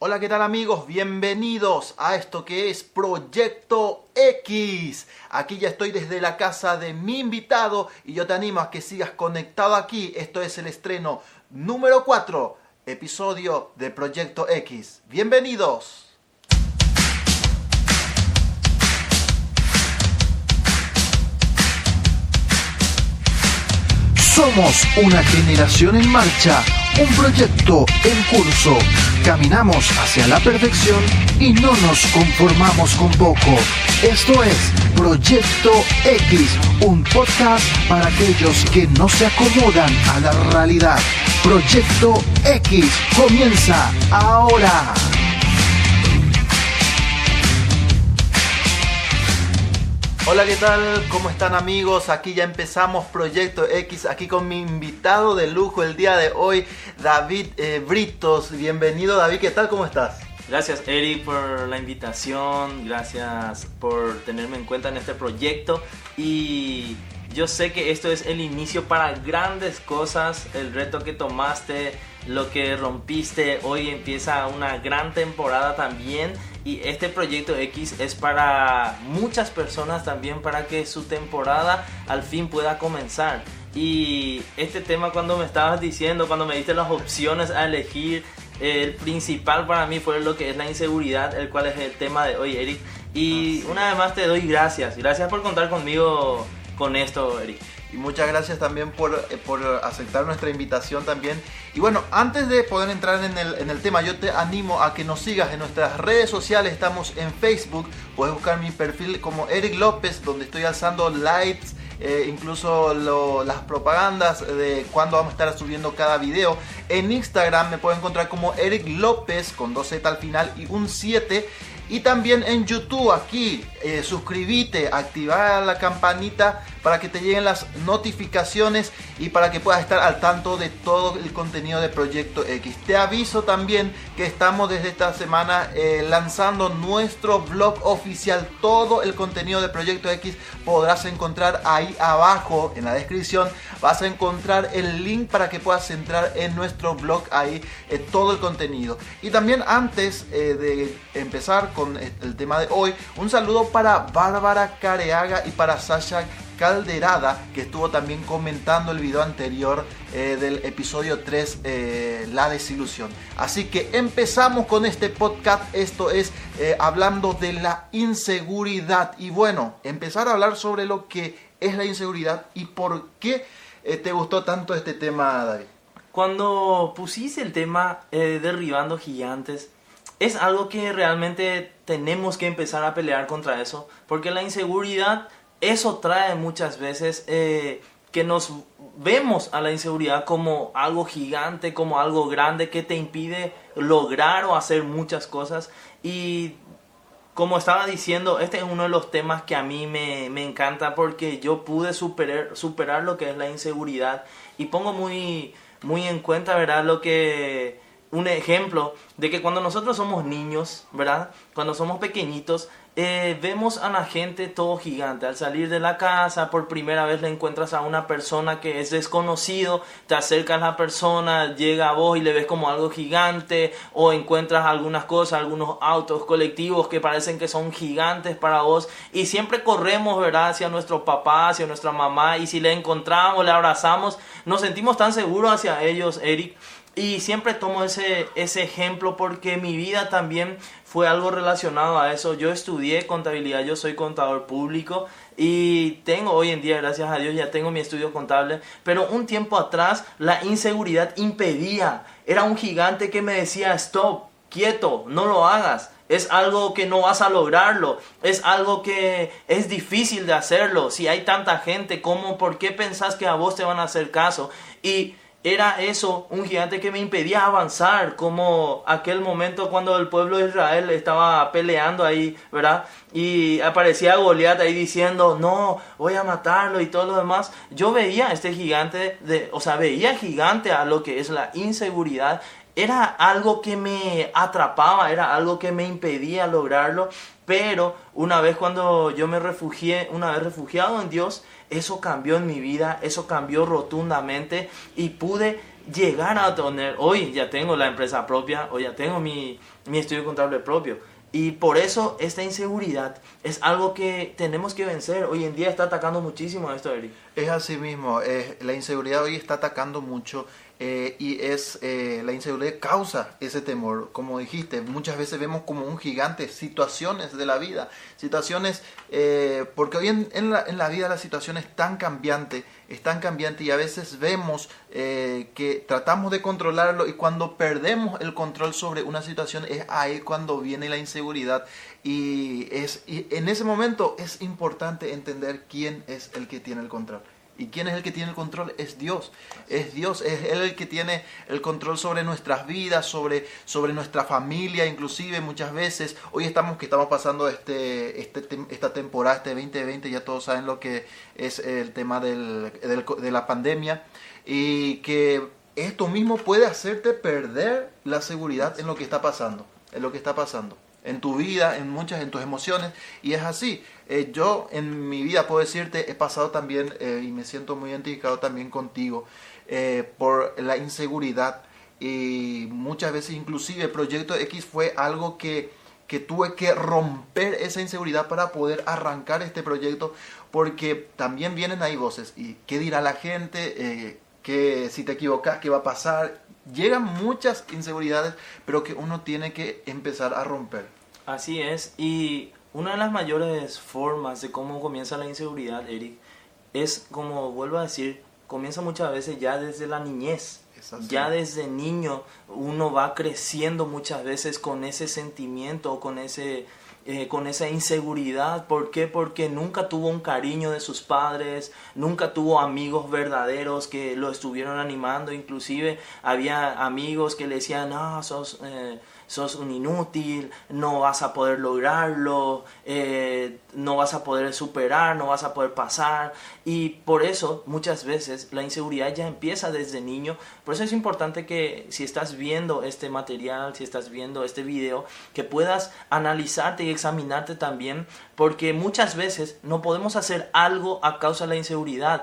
Hola, ¿qué tal amigos? Bienvenidos a esto que es Proyecto X. Aquí ya estoy desde la casa de mi invitado y yo te animo a que sigas conectado aquí. Esto es el estreno número 4, episodio de Proyecto X. Bienvenidos. Somos una generación en marcha, un proyecto en curso. Caminamos hacia la perfección y no nos conformamos con poco. Esto es Proyecto X, un podcast para aquellos que no se acomodan a la realidad. Proyecto X comienza ahora. Hola, ¿qué tal? ¿Cómo están amigos? Aquí ya empezamos Proyecto X, aquí con mi invitado de lujo el día de hoy, David eh, Britos. Bienvenido David, ¿qué tal? ¿Cómo estás? Gracias Eric por la invitación, gracias por tenerme en cuenta en este proyecto y yo sé que esto es el inicio para grandes cosas, el reto que tomaste, lo que rompiste, hoy empieza una gran temporada también y este proyecto X es para muchas personas también para que su temporada al fin pueda comenzar. Y este tema cuando me estabas diciendo, cuando me diste las opciones a elegir, el principal para mí fue lo que es la inseguridad, el cual es el tema de hoy, Eric. Y una vez más te doy gracias. Gracias por contar conmigo con esto, Eric. Y muchas gracias también por, eh, por, aceptar nuestra invitación también. Y bueno, antes de poder entrar en el, en el, tema, yo te animo a que nos sigas en nuestras redes sociales. Estamos en Facebook. Puedes buscar mi perfil como Eric López, donde estoy alzando lights. Eh, incluso las propagandas de cuándo vamos a estar subiendo cada video. En Instagram me pueden encontrar como Eric López con 2Z al final y un 7. Y también en YouTube aquí, eh, suscríbete, activar la campanita para que te lleguen las notificaciones y para que puedas estar al tanto de todo el contenido de Proyecto X. Te aviso también que estamos desde esta semana eh, lanzando nuestro blog oficial. Todo el contenido de Proyecto X podrás encontrar ahí abajo en la descripción. Vas a encontrar el link para que puedas entrar en nuestro blog ahí eh, todo el contenido. Y también antes eh, de empezar con el tema de hoy, un saludo para Bárbara Careaga y para Sasha Calderada, que estuvo también comentando el video anterior eh, del episodio 3, eh, La desilusión. Así que empezamos con este podcast, esto es eh, hablando de la inseguridad. Y bueno, empezar a hablar sobre lo que es la inseguridad y por qué te gustó tanto este tema, David. Cuando pusiste el tema derribando gigantes, es algo que realmente tenemos que empezar a pelear contra eso, porque la inseguridad eso trae muchas veces eh, que nos vemos a la inseguridad como algo gigante, como algo grande que te impide lograr o hacer muchas cosas. Y como estaba diciendo, este es uno de los temas que a mí me, encanta porque yo pude superar, superar lo que es la inseguridad y pongo muy, muy en cuenta, ¿verdad? Lo que un ejemplo de que cuando nosotros somos niños, ¿verdad? Cuando somos pequeñitos, eh, vemos a la gente todo gigante. Al salir de la casa, por primera vez le encuentras a una persona que es desconocido, te acercas a la persona, llega a vos y le ves como algo gigante, o encuentras algunas cosas, algunos autos colectivos que parecen que son gigantes para vos, y siempre corremos, ¿verdad?, hacia nuestro papá, hacia nuestra mamá, y si le encontramos, le abrazamos, nos sentimos tan seguros hacia ellos, Eric. Y siempre tomo ese, ese ejemplo porque mi vida también fue algo relacionado a eso. Yo estudié contabilidad, yo soy contador público y tengo hoy en día, gracias a Dios, ya tengo mi estudio contable. Pero un tiempo atrás la inseguridad impedía. Era un gigante que me decía, stop, quieto, no lo hagas. Es algo que no vas a lograrlo. Es algo que es difícil de hacerlo. Si hay tanta gente, ¿cómo? ¿Por qué pensás que a vos te van a hacer caso? Y era eso, un gigante que me impedía avanzar, como aquel momento cuando el pueblo de Israel estaba peleando ahí, ¿verdad? Y aparecía Goliat ahí diciendo, no, voy a matarlo y todo lo demás. Yo veía este gigante, de, o sea, veía gigante a lo que es la inseguridad. Era algo que me atrapaba, era algo que me impedía lograrlo, pero una vez cuando yo me refugié, una vez refugiado en Dios, eso cambió en mi vida, eso cambió rotundamente y pude llegar a tener, hoy ya tengo la empresa propia, hoy ya tengo mi, mi estudio contable propio. Y por eso esta inseguridad es algo que tenemos que vencer. Hoy en día está atacando muchísimo esto, Eric. Es así mismo, la inseguridad hoy está atacando mucho eh, y es eh, la inseguridad causa ese temor. Como dijiste, muchas veces vemos como un gigante situaciones de la vida, situaciones, eh, porque hoy en, la, en, la, vida la situación es tan cambiante, es tan cambiante y a veces vemos que tratamos de controlarlo y cuando perdemos el control sobre una situación es ahí cuando viene la inseguridad y, es, y en ese momento es importante entender quién es el que tiene el control. ¿Y quién es el que tiene el control? Es Dios. Es Dios, es Él el que tiene el control sobre nuestras vidas, sobre, sobre nuestra familia, inclusive muchas veces. Hoy estamos que estamos pasando este, este, esta temporada, este 2020, ya todos saben lo que es el tema del, de la pandemia. Y que esto mismo puede hacerte perder la seguridad en lo que está pasando. En lo que está pasando en tu vida, en muchas, en tus emociones. Y es así. Eh, yo en mi vida puedo decirte, he pasado también eh, y me siento muy identificado también contigo eh, por la inseguridad. Y muchas veces inclusive el proyecto X fue algo que, que tuve que romper esa inseguridad para poder arrancar este proyecto. Porque también vienen ahí voces. ¿Y qué dirá la gente? que si te equivocas, ¿qué va a pasar? Llegan muchas inseguridades, pero que uno tiene que empezar a romper. Así es, y una de las mayores formas de cómo comienza la inseguridad, Eric, es como vuelvo a decir, comienza muchas veces ya desde la niñez. Ya desde niño uno va creciendo muchas veces con ese sentimiento, con ese eh, con esa inseguridad. ¿Por qué? Porque nunca tuvo un cariño de sus padres, nunca tuvo amigos verdaderos que lo estuvieron animando. Inclusive había amigos que le decían, no, sos... Eh, sos un inútil, no vas a poder lograrlo, eh, no vas a poder superar, no vas a poder pasar. Y por eso muchas veces la inseguridad ya empieza desde niño. Por eso es importante que si estás viendo este material, si estás viendo este video, que puedas analizarte y examinarte también, porque muchas veces no podemos hacer algo a causa de la inseguridad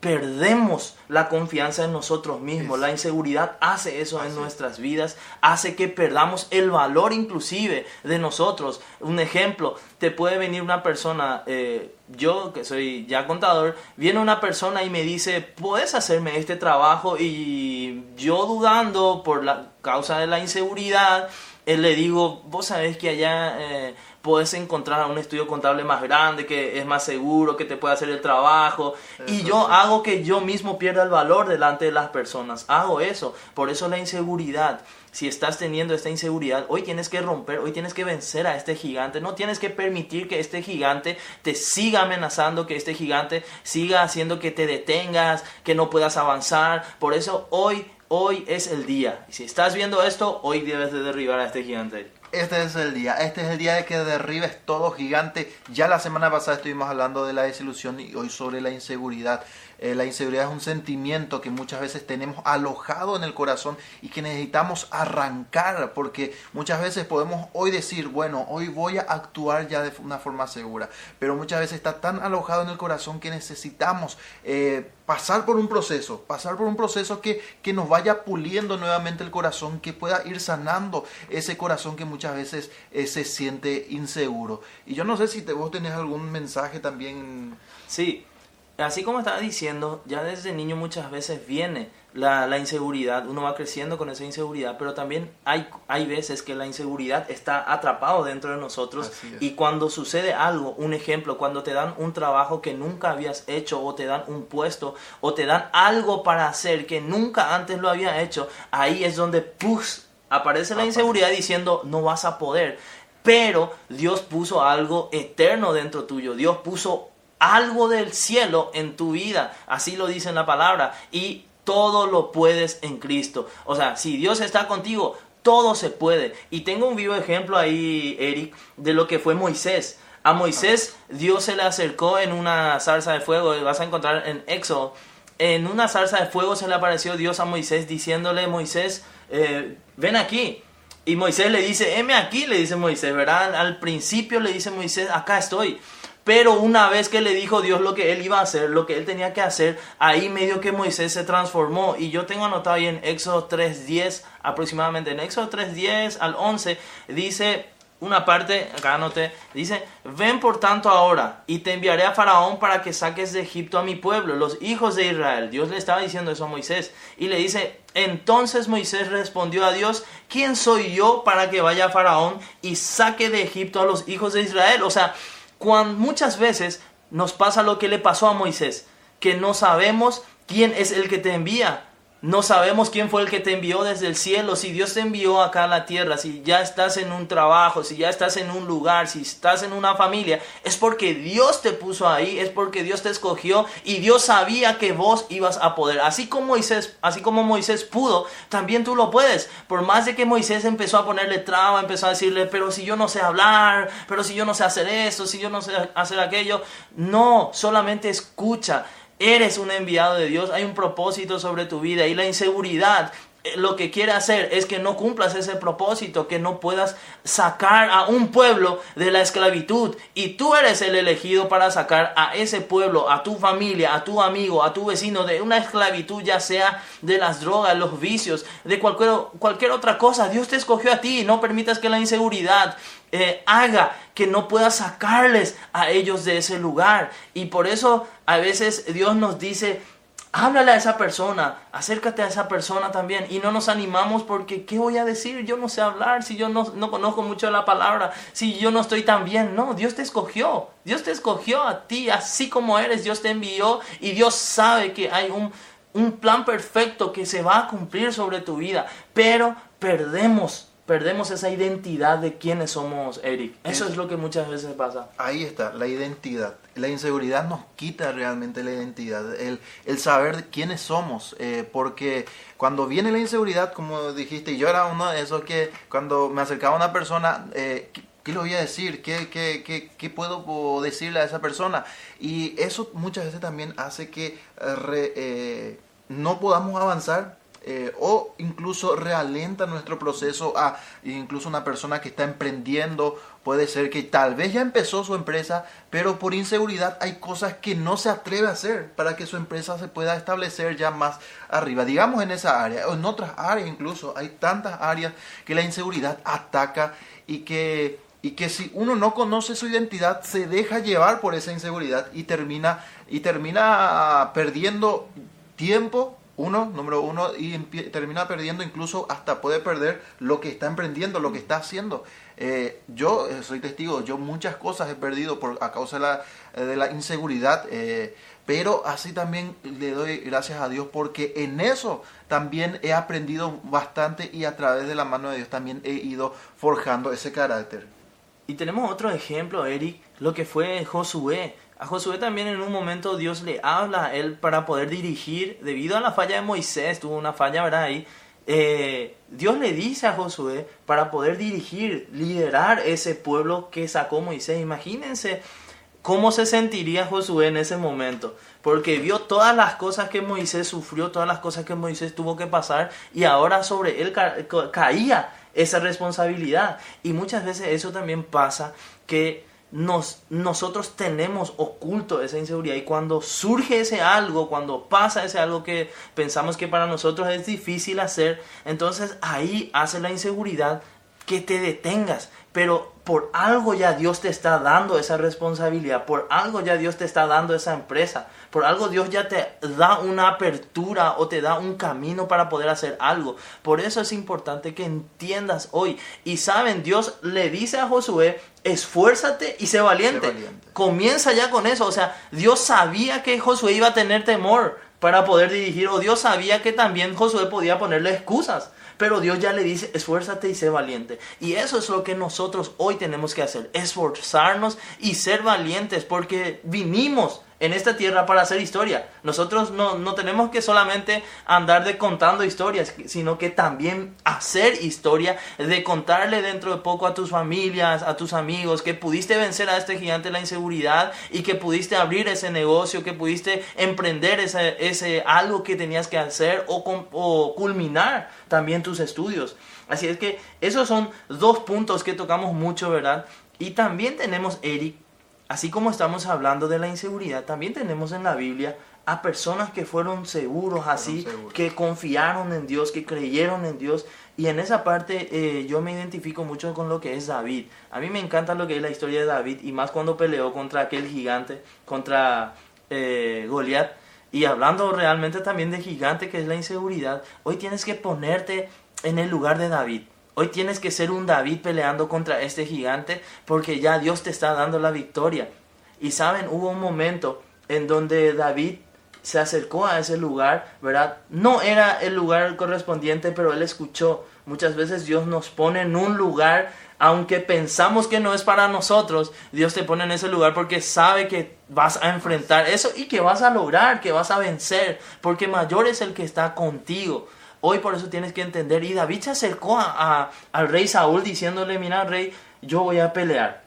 perdemos la confianza en nosotros mismos. La inseguridad hace eso en nuestras vidas, hace que perdamos el valor inclusive de nosotros. Un ejemplo, te puede venir una persona, eh, yo que soy ya contador, viene una persona y me dice, puedes hacerme este trabajo y yo dudando por la causa de la inseguridad, él le digo, vos sabés que allá... Eh, puedes encontrar un estudio contable más grande, que es más seguro, que te puede hacer el trabajo. y yo hago que yo mismo pierda el valor delante de las personas. Hago eso. Por eso la inseguridad. Si estás teniendo esta inseguridad, hoy tienes que romper, hoy tienes que vencer a este gigante. No tienes que permitir que este gigante te siga amenazando, que este gigante siga haciendo que te detengas, que no puedas avanzar. Por eso hoy, hoy es el día. Y si estás viendo esto, hoy debes de derribar a este gigante. Este es el día, este es el día de que derribes todo gigante. Ya la semana pasada estuvimos hablando de la desilusión y hoy sobre la inseguridad. Eh, la inseguridad es un sentimiento que muchas veces tenemos alojado en el corazón y que necesitamos arrancar porque muchas veces podemos hoy decir, bueno, hoy voy a actuar ya de una forma segura, pero muchas veces está tan alojado en el corazón que necesitamos eh, pasar por un proceso, pasar por un proceso que, que nos vaya puliendo nuevamente el corazón, que pueda ir sanando ese corazón que muchas veces eh, se siente inseguro. Y yo no sé si te, vos tenés algún mensaje también. Sí, así como estaba diciendo, ya desde niño muchas veces viene la, la, inseguridad, uno va creciendo con esa inseguridad, pero también hay, hay veces que la inseguridad está atrapado dentro de nosotros y cuando sucede algo, un ejemplo, cuando te dan un trabajo que nunca habías hecho o te dan un puesto o te dan algo para hacer que nunca antes lo había hecho, ahí es donde pus, aparece la inseguridad diciendo no vas a poder. Pero Dios puso algo eterno dentro tuyo. Dios puso algo del cielo en tu vida. Así lo dice en la palabra. Y todo lo puedes en Cristo. O sea, si Dios está contigo, todo se puede. Y tengo un vivo ejemplo ahí, Eric, de lo que fue Moisés. A Moisés Dios se le acercó en una zarza de fuego, vas a encontrar en Éxodo. En una zarza de fuego se le apareció Dios a Moisés diciéndole, Moisés, eh, ven aquí. Y Moisés le dice, heme aquí, le dice Moisés, ¿verdad? Al principio le dice Moisés, acá estoy. Pero una vez que le dijo Dios lo que él iba a hacer, lo que él tenía que hacer, ahí medio que Moisés se transformó. Y yo tengo anotado ahí en Éxodo 3.10 aproximadamente, en Éxodo 3.10 al 11, dice una parte, acá anoté, dice, ven por tanto ahora y te enviaré a Faraón para que saques de Egipto a mi pueblo, los hijos de Israel. Dios le estaba diciendo eso a Moisés y le dice, entonces Moisés respondió a Dios, ¿quién soy yo para que vaya a Faraón y saque de Egipto a los hijos de Israel? O sea, cuando muchas veces nos pasa lo que le pasó a Moisés, que no sabemos quién es el que te envía. No sabemos quién fue el que te envió desde el cielo, si Dios te envió acá a la tierra, si ya estás en un trabajo, si ya estás en un lugar, si estás en una familia, es porque Dios te puso ahí, es porque Dios te escogió y Dios sabía que vos ibas a poder. Así como Moisés, así como Moisés pudo, también tú lo puedes. Por más de que Moisés empezó a ponerle traba, empezó a decirle, pero si yo no sé hablar, pero si yo no sé hacer esto, si yo no sé hacer aquello, no, solamente escucha. Eres un enviado de Dios, hay un propósito sobre tu vida y la inseguridad eh, lo que quiere hacer es que no cumplas ese propósito, que no puedas sacar a un pueblo de la esclavitud. Y tú eres el elegido para sacar a ese pueblo, a tu familia, a tu amigo, a tu vecino de una esclavitud, ya sea de las drogas, los vicios, de cualquier, cualquier otra cosa. Dios te escogió a ti. No permitas que la inseguridad eh, haga que no puedas sacarles a ellos de ese lugar. Y por eso a veces Dios nos dice, háblale a esa persona, acércate a esa persona también. Y no nos animamos porque, ¿qué voy a decir? Yo no sé hablar, si yo no, no conozco mucho la palabra, si yo no estoy tan bien. No, Dios te escogió, Dios te escogió a ti, así como eres, Dios te envió y Dios sabe que hay un, un plan perfecto que se va a cumplir sobre tu vida. Pero perdemos perdemos esa identidad de quiénes somos, Eric. Eso es lo que muchas veces pasa. Ahí está, la identidad. La inseguridad nos quita realmente la identidad, el, el saber quiénes somos, eh, porque cuando viene la inseguridad, como dijiste, yo era uno de esos que cuando me acercaba a una persona, eh, ¿qué le voy a decir? ¿Qué, qué, qué, qué puedo decirle a esa persona? Y eso muchas veces también hace que eh, no podamos avanzar eh, o incluso realenta nuestro proceso a incluso una persona que está emprendiendo, puede ser que tal vez ya empezó su empresa, pero por inseguridad hay cosas que no se atreve a hacer para que su empresa se pueda establecer ya más arriba, digamos en esa área o en otras áreas incluso, hay tantas áreas que la inseguridad ataca y que y que si uno no conoce su identidad se deja llevar por esa inseguridad y termina y termina perdiendo tiempo uno, número uno, y termina perdiendo incluso hasta puede perder lo que está emprendiendo, lo que está haciendo. Eh, yo eh, soy testigo, yo muchas cosas he perdido por, a causa de la, eh, de la inseguridad, pero así también le doy gracias a Dios porque en eso también he aprendido bastante y a través de la mano de Dios también he ido forjando ese carácter. Y tenemos otro ejemplo, Eric, lo que fue Josué. A Josué también en un momento Dios le habla a él para poder dirigir, debido a la falla de Moisés, tuvo una falla, ¿verdad? Ahí, eh, Dios le dice a Josué para poder dirigir, liderar ese pueblo que sacó Moisés. Imagínense cómo se sentiría Josué en ese momento, porque vio todas las cosas que Moisés sufrió, todas las cosas que Moisés tuvo que pasar y ahora sobre él caía esa responsabilidad. Y muchas veces eso también pasa que nos, nosotros tenemos oculto esa inseguridad. Y cuando surge ese algo, cuando pasa ese algo que pensamos que para nosotros es difícil hacer, entonces ahí hace la inseguridad que te detengas, pero por algo ya Dios te está dando esa responsabilidad, por algo ya Dios te está dando esa empresa, por algo Dios ya te da una apertura o te da un camino para poder hacer algo. Por eso es importante que entiendas hoy. Y saben, Dios le dice a Josué, esfuérzate y sé valiente. valiente. Comienza ya con eso. O sea, Dios sabía que Josué iba a tener temor para poder dirigir, o Dios sabía que también Josué podía ponerle excusas. Pero Dios ya le dice, esfuérzate y sé valiente. Y eso es lo que nosotros hoy tenemos que hacer, esforzarnos y ser valientes, porque vinimos en esta tierra para hacer historia. Nosotros no, no, tenemos que solamente andar de contando historias, sino que también hacer historia, de contarle dentro de poco a tus familias, a tus amigos, que pudiste vencer a este gigante la inseguridad y que pudiste abrir ese negocio, que pudiste emprender ese, ese algo que tenías que hacer o, o culminar también tus estudios. Así es que esos son dos puntos que tocamos mucho, ¿verdad? Y también tenemos, Eric, así como estamos hablando de la inseguridad, también tenemos en la Biblia a personas que fueron seguros así, que confiaron en Dios, que creyeron en Dios. Y en esa parte eh, yo me identifico mucho con lo que es David. A mí me encanta lo que es la historia de David y más cuando peleó contra aquel gigante, contra eh, Goliat. Y hablando realmente también de gigante que es la inseguridad, hoy tienes que ponerte en el lugar de David. Hoy tienes que ser un David peleando contra este gigante porque ya Dios te está dando la victoria. Y saben, hubo un momento en donde David se acercó a ese lugar, ¿verdad? No era el lugar correspondiente, pero él escuchó. Muchas veces Dios nos pone en un lugar, aunque pensamos que no es para nosotros, Dios te pone en ese lugar porque sabe que vas a enfrentar eso y que vas a lograr, que vas a vencer, porque mayor es el que está contigo. Hoy por eso tienes que entender. Y David se acercó a, al rey Saúl diciéndole, mira rey, yo voy a pelear,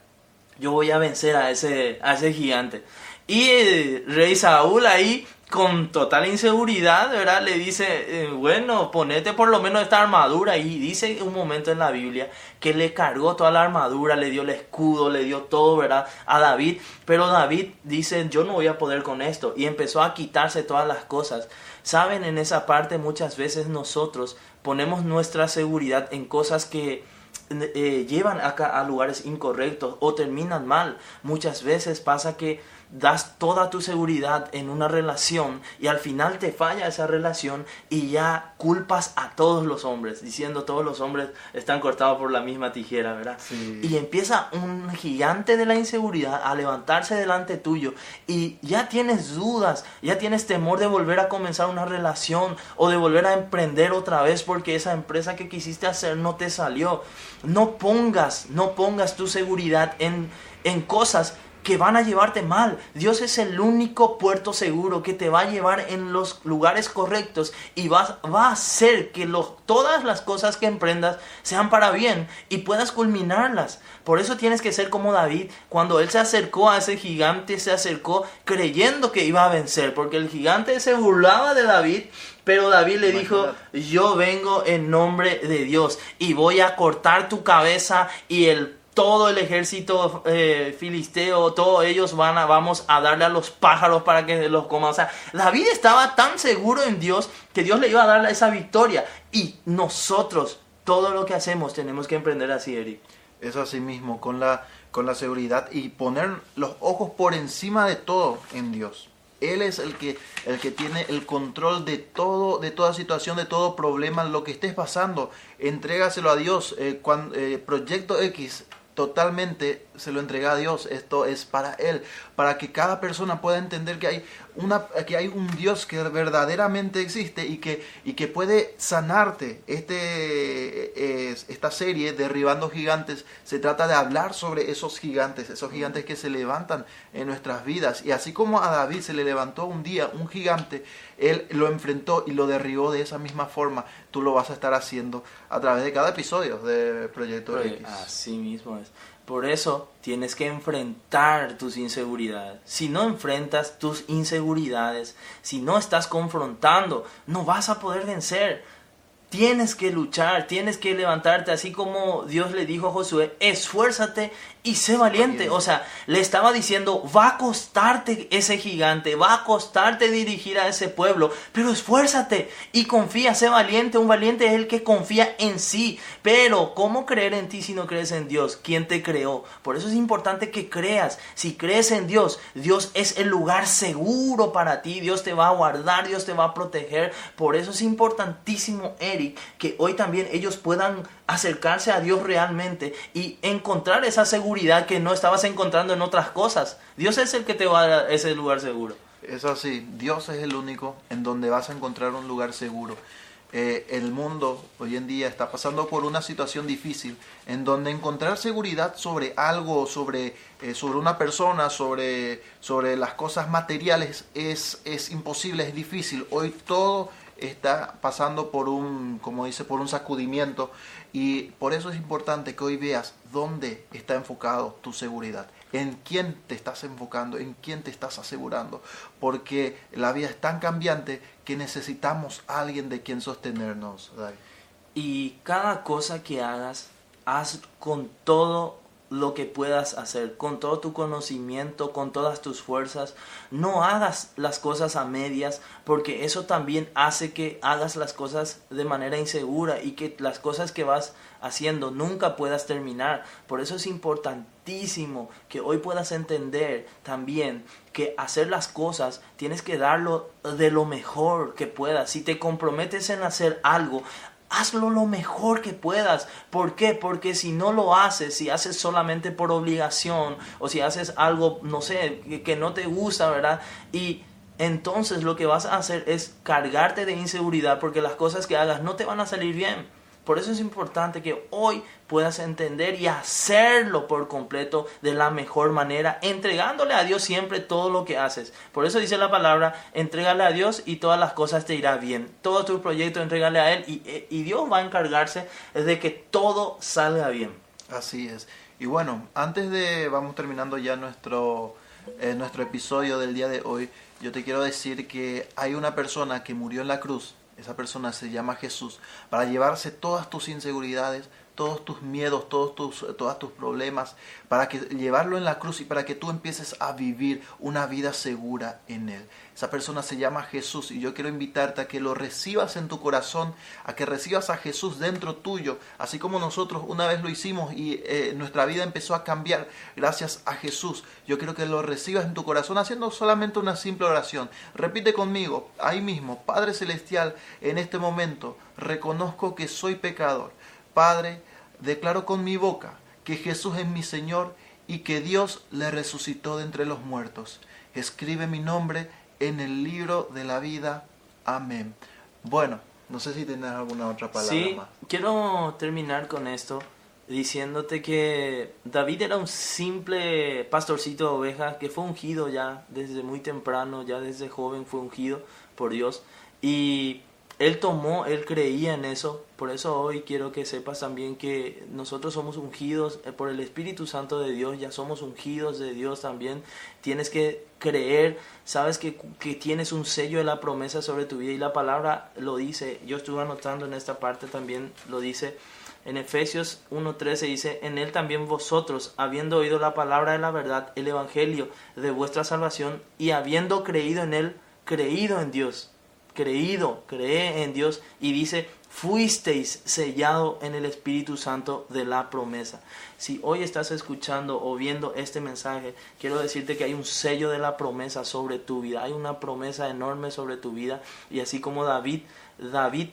yo voy a vencer a ese, a ese gigante. Y el rey Saúl ahí con total inseguridad, ¿verdad? Le dice, eh, bueno, ponete por lo menos esta armadura. Y dice un momento en la Biblia que le cargó toda la armadura, le dio el escudo, le dio todo, ¿verdad? A David. Pero David dice, yo no voy a poder con esto. Y empezó a quitarse todas las cosas. Saben, en esa parte muchas veces nosotros ponemos nuestra seguridad en cosas que eh, llevan acá a lugares incorrectos o terminan mal. Muchas veces pasa que das toda tu seguridad en una relación y al final te falla esa relación y ya culpas a todos los hombres, diciendo todos los hombres están cortados por la misma tijera, ¿verdad? Y empieza un gigante de la inseguridad a levantarse delante tuyo y ya tienes dudas, ya tienes temor de volver a comenzar una relación o de volver a emprender otra vez porque esa empresa que quisiste hacer no te salió. No pongas, no pongas tu seguridad en, en cosas que van a llevarte mal. Dios es el único puerto seguro que te va a llevar en los lugares correctos y va, va a hacer que todas las cosas que emprendas sean para bien y puedas culminarlas. Por eso tienes que ser como David. Cuando él se acercó a ese gigante, se acercó creyendo que iba a vencer, porque el gigante se burlaba de David. Pero David le dijo, yo vengo en nombre de Dios y voy a cortar tu cabeza y el todo el ejército eh, filisteo, todos ellos van a, vamos a darle a los pájaros para que los coman. O sea, David estaba tan seguro en Dios que Dios le iba a dar esa victoria. Y nosotros, todo lo que hacemos, tenemos que emprender así, Eric. Es así mismo, con la, con la seguridad y poner los ojos por encima de todo en Dios. Él es el que, el que tiene el control de todo, de toda situación, de todo problema, lo que estés pasando. Entrégaselo a Dios. Eh, cuando, eh, Proyecto X totalmente se lo entrega a Dios. Esto es para Él, para que cada persona pueda entender que hay, una, que hay un Dios que verdaderamente existe y que, y que puede sanarte. Este, es, esta serie, Derribando Gigantes, se trata de hablar sobre esos gigantes, esos gigantes que se levantan en nuestras vidas. Y así como a David se le levantó un día un gigante, él lo enfrentó y lo derribó de esa misma forma. Tú lo vas a estar haciendo a través de cada episodio de Proyecto X. Así mismo es. Por eso tienes que enfrentar tus inseguridades. Si no enfrentas tus inseguridades, si no estás confrontando, no vas a poder vencer. Tienes que luchar, tienes que levantarte, así como Dios le dijo a Josué, esfuérzate y sé valiente. O sea, le estaba diciendo, va a costarte ese gigante, va a costarte dirigir a ese pueblo, pero esfuérzate y confía, sé valiente. Un valiente es el que confía en sí. Pero, ¿cómo creer en ti si no crees en Dios? ¿Quién te creó? Por eso es importante que creas. Si crees en Dios, Dios es el lugar seguro para ti. Dios te va a guardar, Dios te va a proteger. Por eso es importantísimo, Eric, que hoy también ellos puedan acercarse a Dios realmente y encontrar esa seguridad que no estabas encontrando en otras cosas. Dios es el que te va a dar ese lugar seguro. Es así, Dios es el único en donde vas a encontrar un lugar seguro. Eh, el mundo hoy en día está pasando por una situación difícil en donde encontrar seguridad sobre algo, sobre, eh, sobre una persona, sobre, sobre las cosas materiales es, es imposible, es difícil. Hoy todo está pasando por un, como dice, por un sacudimiento y por eso es importante que hoy veas dónde está enfocado tu seguridad, en quién te estás enfocando, en quién te estás asegurando, porque la vida es tan cambiante que necesitamos a alguien de quien sostenernos. Y cada cosa que hagas, haz con todo lo que puedas hacer, con todo tu conocimiento, con todas tus fuerzas. No hagas las cosas a medias, porque eso también hace que hagas las cosas de manera insegura y que las cosas que vas haciendo nunca puedas terminar. Por eso es importantísimo que hoy puedas entender también que hacer las cosas tienes que darlo de lo mejor que puedas. Si te comprometes en hacer algo, hazlo lo mejor que puedas. ¿Por qué? Porque si no lo haces, si haces solamente por obligación o si haces algo, no sé, que, no te gusta, ¿verdad? Y entonces lo que vas a hacer es cargarte de inseguridad porque las cosas que hagas no te van a salir bien. Por eso es importante que hoy puedas entender y hacerlo por completo de la mejor manera, entregándole a Dios siempre todo lo que haces. Por eso dice la palabra, entrégale a Dios y todas las cosas te irán bien. Todo tu proyecto, entrégale a Él y, Dios va a encargarse de que todo salga bien. Así es. Y bueno, antes de, vamos terminando ya nuestro, eh, nuestro episodio del día de hoy, yo te quiero decir que hay una persona que murió en la cruz esa persona se llama Jesús, para llevarse todas tus inseguridades, todos tus miedos, todos tus, todos tus problemas, para que llevarlo en la cruz y para que tú empieces a vivir una vida segura en Él. Esa persona se llama Jesús y yo quiero invitarte a que lo recibas en tu corazón, a que recibas a Jesús dentro tuyo, así como nosotros una vez lo hicimos y eh, nuestra vida empezó a cambiar gracias a Jesús. Yo quiero que lo recibas en tu corazón haciendo solamente una simple oración. Repite conmigo, ahí mismo, Padre Celestial, en este momento reconozco que soy pecador Padre, declaro con mi boca que Jesús es mi Señor y que Dios le resucitó de entre los muertos. Escribe mi nombre en el libro de la vida. Amén. Bueno, no sé si tienes alguna otra palabra sí, Quiero terminar con esto diciéndote que David era un simple pastorcito de ovejas que fue ungido ya desde muy temprano, ya desde joven fue ungido por Dios y él tomó, él creía en eso. Por eso hoy quiero que sepas también que nosotros somos ungidos eh, por el Espíritu Santo de Dios, ya somos ungidos de Dios también. Tienes que creer, sabes que, que tienes un sello de la promesa sobre tu vida y la palabra lo dice. Yo estuve anotando en esta parte también, lo dice. En Efesios 1.13 dice, en él también vosotros, habiendo oído la palabra de la verdad, el Evangelio de vuestra salvación, y habiendo creído en él, creído en Dios creído, cree en Dios y dice, fuisteis sellado en el Espíritu Santo de la promesa. Si hoy estás escuchando o viendo este mensaje, quiero decirte que hay un sello de la promesa sobre tu vida, hay una promesa enorme sobre tu vida y así como David, David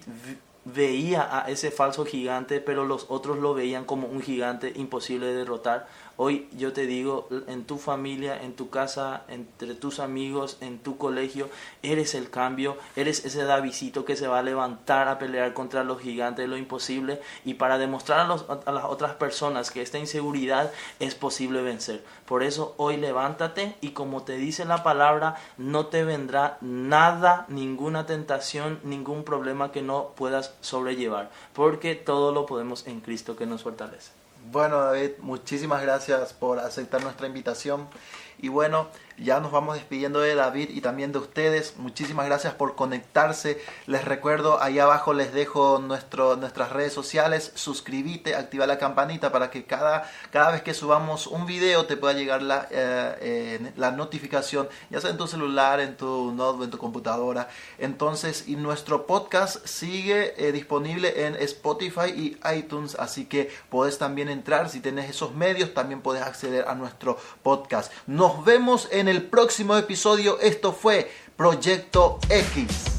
veía a ese falso gigante, pero los otros lo veían como un gigante imposible de derrotar. Hoy yo te digo, en tu familia, en tu casa, entre tus amigos, en tu colegio, eres el cambio, eres ese Davidito que se va a levantar a pelear contra los gigantes, lo imposible, y para demostrar a, a las otras personas que esta inseguridad es posible vencer. Por eso hoy levántate y como te dice la palabra, no te vendrá nada, ninguna tentación, ningún problema que no puedas sobrellevar, porque todo lo podemos en Cristo que nos fortalece. Bueno, David, muchísimas gracias por aceptar nuestra invitación. Y bueno, ya nos vamos despidiendo de David y también de ustedes. Muchísimas gracias por conectarse. Les recuerdo, ahí abajo les dejo nuestro, nuestras redes sociales. Suscríbete, activa la campanita para que cada, cada vez que subamos un video te pueda llegar la, eh, la notificación, ya sea en tu celular, en tu notebook, en tu computadora. Entonces, y nuestro podcast sigue eh, disponible en Spotify y iTunes, así que puedes también entrar. Si tienes esos medios, también puedes acceder a nuestro podcast. Nos vemos en el próximo episodio. Esto fue Proyecto X.